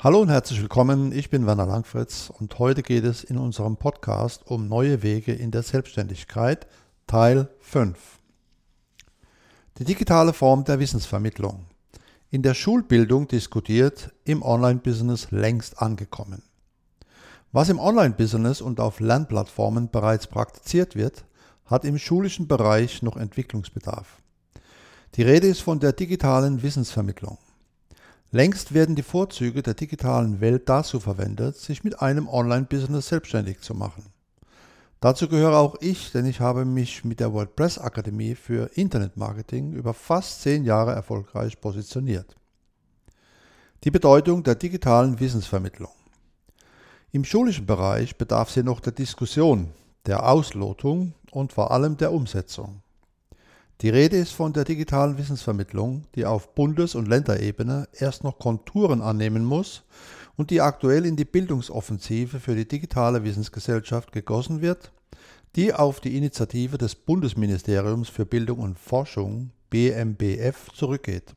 Hallo und herzlich willkommen, ich bin Werner Langfritz und heute geht es in unserem Podcast um neue Wege in der Selbstständigkeit, Teil 5. Die digitale Form der Wissensvermittlung. In der Schulbildung diskutiert, im Online-Business längst angekommen. Was im Online-Business und auf Lernplattformen bereits praktiziert wird, hat im schulischen Bereich noch Entwicklungsbedarf. Die Rede ist von der digitalen Wissensvermittlung. Längst werden die Vorzüge der digitalen Welt dazu verwendet, sich mit einem Online-Business selbstständig zu machen. Dazu gehöre auch ich, denn ich habe mich mit der WordPress Akademie für Internetmarketing über fast zehn Jahre erfolgreich positioniert. Die Bedeutung der digitalen Wissensvermittlung. Im schulischen Bereich bedarf sie noch der Diskussion, der Auslotung und vor allem der Umsetzung. Die Rede ist von der digitalen Wissensvermittlung, die auf Bundes- und Länderebene erst noch Konturen annehmen muss und die aktuell in die Bildungsoffensive für die digitale Wissensgesellschaft gegossen wird, die auf die Initiative des Bundesministeriums für Bildung und Forschung BMBF zurückgeht.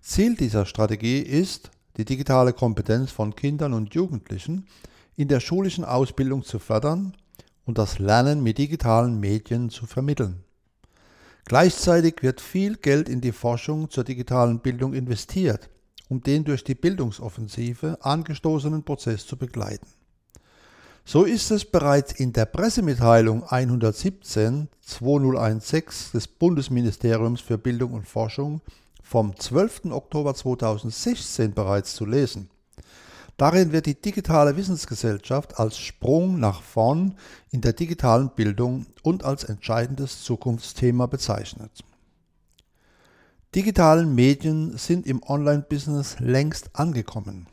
Ziel dieser Strategie ist, die digitale Kompetenz von Kindern und Jugendlichen in der schulischen Ausbildung zu fördern und das Lernen mit digitalen Medien zu vermitteln. Gleichzeitig wird viel Geld in die Forschung zur digitalen Bildung investiert, um den durch die Bildungsoffensive angestoßenen Prozess zu begleiten. So ist es bereits in der Pressemitteilung 117 2016 des Bundesministeriums für Bildung und Forschung vom 12. Oktober 2016 bereits zu lesen. Darin wird die digitale Wissensgesellschaft als Sprung nach vorn in der digitalen Bildung und als entscheidendes Zukunftsthema bezeichnet. Digitale Medien sind im Online-Business längst angekommen.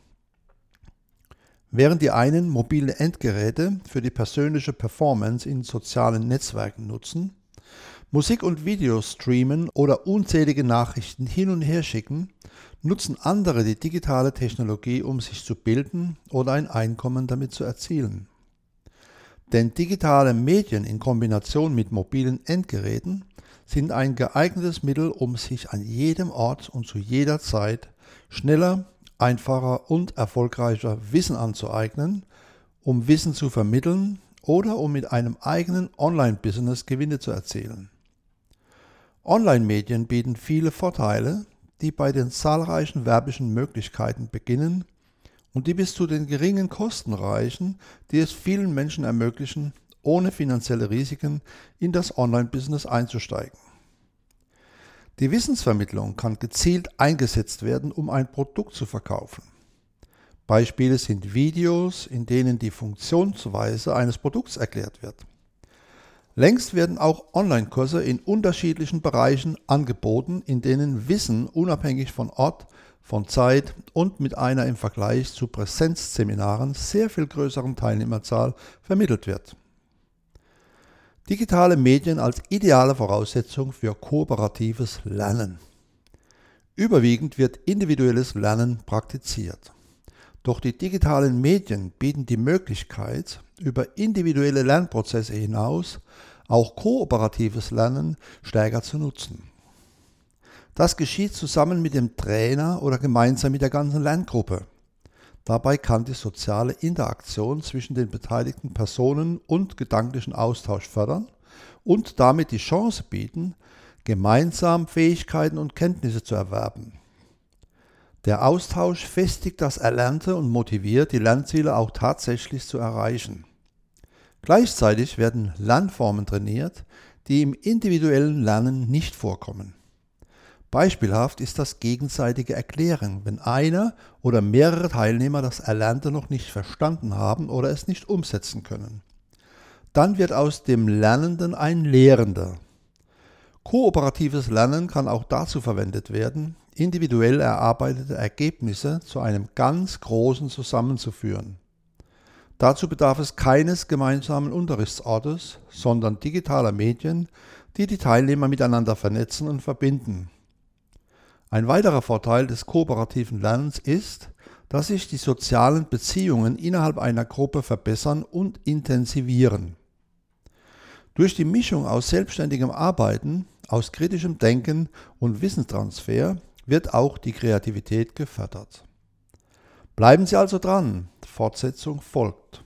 Während die einen mobile Endgeräte für die persönliche Performance in sozialen Netzwerken nutzen, Musik und Videos streamen oder unzählige Nachrichten hin und her schicken, nutzen andere die digitale Technologie, um sich zu bilden oder ein Einkommen damit zu erzielen. Denn digitale Medien in Kombination mit mobilen Endgeräten sind ein geeignetes Mittel, um sich an jedem Ort und zu jeder Zeit schneller, einfacher und erfolgreicher Wissen anzueignen, um Wissen zu vermitteln oder um mit einem eigenen Online-Business Gewinne zu erzielen. Online-Medien bieten viele Vorteile, die bei den zahlreichen werblichen Möglichkeiten beginnen und die bis zu den geringen Kosten reichen, die es vielen Menschen ermöglichen, ohne finanzielle Risiken in das Online-Business einzusteigen. Die Wissensvermittlung kann gezielt eingesetzt werden, um ein Produkt zu verkaufen. Beispiele sind Videos, in denen die Funktionsweise eines Produkts erklärt wird. Längst werden auch Online-Kurse in unterschiedlichen Bereichen angeboten, in denen Wissen unabhängig von Ort, von Zeit und mit einer im Vergleich zu Präsenzseminaren sehr viel größeren Teilnehmerzahl vermittelt wird. Digitale Medien als ideale Voraussetzung für kooperatives Lernen. Überwiegend wird individuelles Lernen praktiziert. Doch die digitalen Medien bieten die Möglichkeit, über individuelle Lernprozesse hinaus auch kooperatives Lernen stärker zu nutzen. Das geschieht zusammen mit dem Trainer oder gemeinsam mit der ganzen Lerngruppe. Dabei kann die soziale Interaktion zwischen den beteiligten Personen und gedanklichen Austausch fördern und damit die Chance bieten, gemeinsam Fähigkeiten und Kenntnisse zu erwerben. Der Austausch festigt das Erlernte und motiviert, die Lernziele auch tatsächlich zu erreichen. Gleichzeitig werden Lernformen trainiert, die im individuellen Lernen nicht vorkommen. Beispielhaft ist das gegenseitige Erklären, wenn einer oder mehrere Teilnehmer das Erlernte noch nicht verstanden haben oder es nicht umsetzen können. Dann wird aus dem Lernenden ein Lehrender. Kooperatives Lernen kann auch dazu verwendet werden, individuell erarbeitete Ergebnisse zu einem ganz großen zusammenzuführen. Dazu bedarf es keines gemeinsamen Unterrichtsortes, sondern digitaler Medien, die die Teilnehmer miteinander vernetzen und verbinden. Ein weiterer Vorteil des kooperativen Lernens ist, dass sich die sozialen Beziehungen innerhalb einer Gruppe verbessern und intensivieren. Durch die Mischung aus selbstständigem Arbeiten, aus kritischem Denken und Wissenstransfer wird auch die Kreativität gefördert. Bleiben Sie also dran, Fortsetzung folgt.